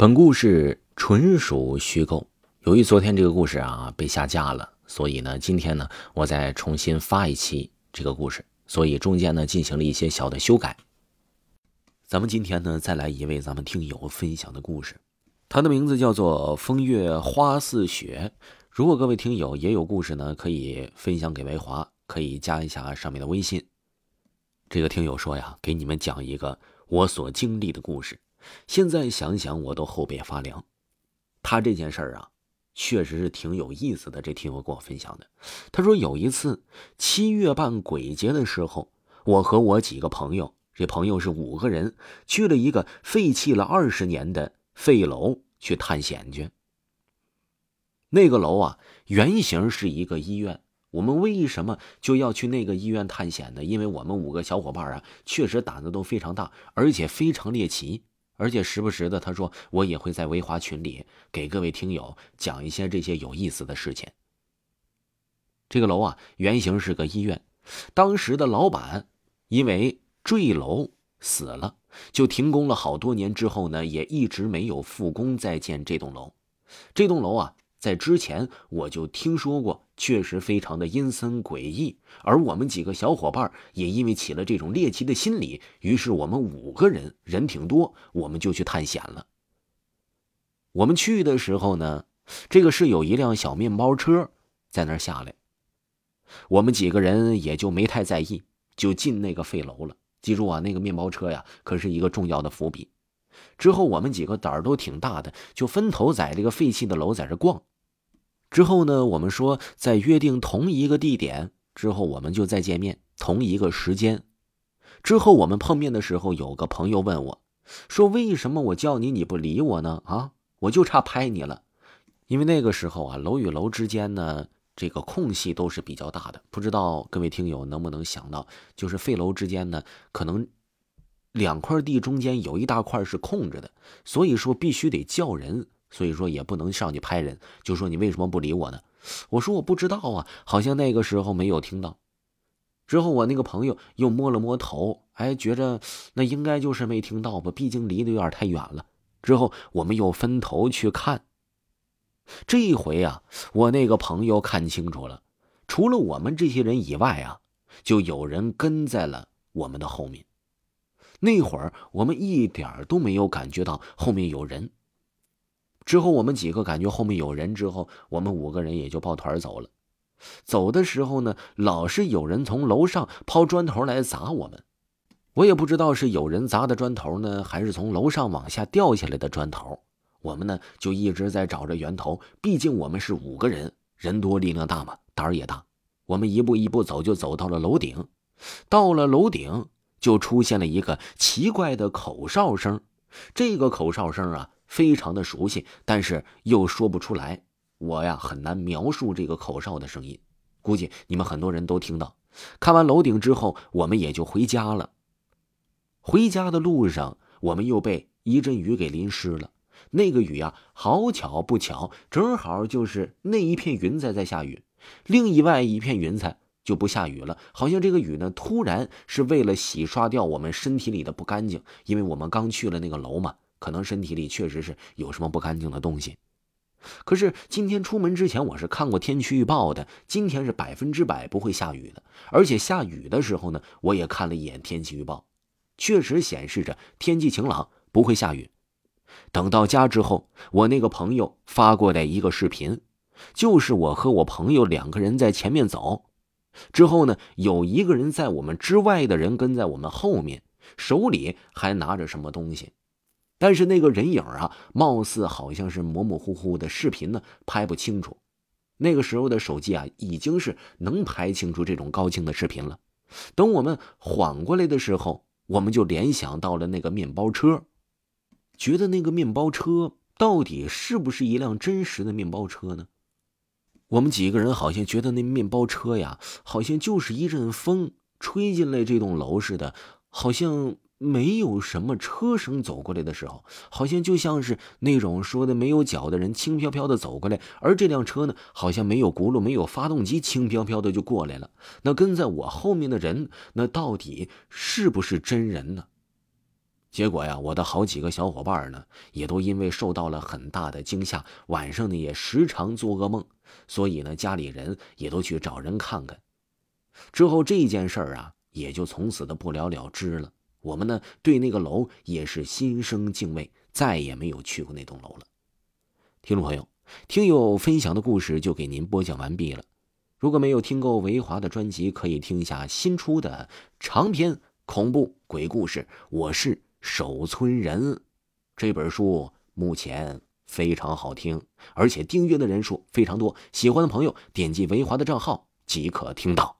本故事纯属虚构。由于昨天这个故事啊被下架了，所以呢，今天呢我再重新发一期这个故事，所以中间呢进行了一些小的修改。咱们今天呢再来一位咱们听友分享的故事，他的名字叫做风月花似雪。如果各位听友也有故事呢，可以分享给维华，可以加一下上面的微信。这个听友说呀，给你们讲一个我所经历的故事。现在想想，我都后背发凉。他这件事儿啊，确实是挺有意思的。这听友跟我分享的，他说有一次七月半鬼节的时候，我和我几个朋友，这朋友是五个人，去了一个废弃了二十年的废楼去探险去。那个楼啊，原型是一个医院。我们为什么就要去那个医院探险呢？因为我们五个小伙伴啊，确实胆子都非常大，而且非常猎奇。而且时不时的，他说我也会在维华群里给各位听友讲一些这些有意思的事情。这个楼啊，原型是个医院，当时的老板因为坠楼死了，就停工了好多年。之后呢，也一直没有复工再建这栋楼。这栋楼啊。在之前我就听说过，确实非常的阴森诡异。而我们几个小伙伴也因为起了这种猎奇的心理，于是我们五个人人挺多，我们就去探险了。我们去的时候呢，这个是有一辆小面包车在那儿下来，我们几个人也就没太在意，就进那个废楼了。记住啊，那个面包车呀，可是一个重要的伏笔。之后我们几个胆儿都挺大的，就分头在这个废弃的楼在这逛。之后呢，我们说在约定同一个地点之后，我们就再见面，同一个时间。之后我们碰面的时候，有个朋友问我，说：“为什么我叫你你不理我呢？啊，我就差拍你了。”因为那个时候啊，楼与楼之间呢，这个空隙都是比较大的。不知道各位听友能不能想到，就是废楼之间呢，可能两块地中间有一大块是空着的，所以说必须得叫人。所以说也不能上去拍人，就说你为什么不理我呢？我说我不知道啊，好像那个时候没有听到。之后我那个朋友又摸了摸头，哎，觉着那应该就是没听到吧，毕竟离得有点太远了。之后我们又分头去看。这一回啊，我那个朋友看清楚了，除了我们这些人以外啊，就有人跟在了我们的后面。那会儿我们一点都没有感觉到后面有人。之后，我们几个感觉后面有人，之后我们五个人也就抱团走了。走的时候呢，老是有人从楼上抛砖头来砸我们。我也不知道是有人砸的砖头呢，还是从楼上往下掉下来的砖头。我们呢就一直在找着源头，毕竟我们是五个人，人多力量大嘛，胆儿也大。我们一步一步走，就走到了楼顶。到了楼顶，就出现了一个奇怪的口哨声。这个口哨声啊。非常的熟悉，但是又说不出来。我呀很难描述这个口哨的声音，估计你们很多人都听到。看完楼顶之后，我们也就回家了。回家的路上，我们又被一阵雨给淋湿了。那个雨啊，好巧不巧，正好就是那一片云彩在下雨，另一外一片云彩就不下雨了。好像这个雨呢，突然是为了洗刷掉我们身体里的不干净，因为我们刚去了那个楼嘛。可能身体里确实是有什么不干净的东西，可是今天出门之前我是看过天气预报的，今天是百分之百不会下雨的。而且下雨的时候呢，我也看了一眼天气预报，确实显示着天气晴朗，不会下雨。等到家之后，我那个朋友发过来一个视频，就是我和我朋友两个人在前面走，之后呢，有一个人在我们之外的人跟在我们后面，手里还拿着什么东西。但是那个人影啊，貌似好像是模模糊糊的，视频呢拍不清楚。那个时候的手机啊，已经是能拍清楚这种高清的视频了。等我们缓过来的时候，我们就联想到了那个面包车，觉得那个面包车到底是不是一辆真实的面包车呢？我们几个人好像觉得那面包车呀，好像就是一阵风吹进来这栋楼似的，好像。没有什么车声走过来的时候，好像就像是那种说的没有脚的人轻飘飘的走过来，而这辆车呢，好像没有轱辘、没有发动机，轻飘飘的就过来了。那跟在我后面的人，那到底是不是真人呢？结果呀，我的好几个小伙伴呢，也都因为受到了很大的惊吓，晚上呢也时常做噩梦，所以呢，家里人也都去找人看看。之后这件事儿啊，也就从此的不了了之了。我们呢，对那个楼也是心生敬畏，再也没有去过那栋楼了。听众朋友，听友分享的故事就给您播讲完毕了。如果没有听够维华的专辑，可以听一下新出的长篇恐怖鬼故事。我是。守村人这本书目前非常好听，而且订阅的人数非常多。喜欢的朋友点击维华的账号即可听到。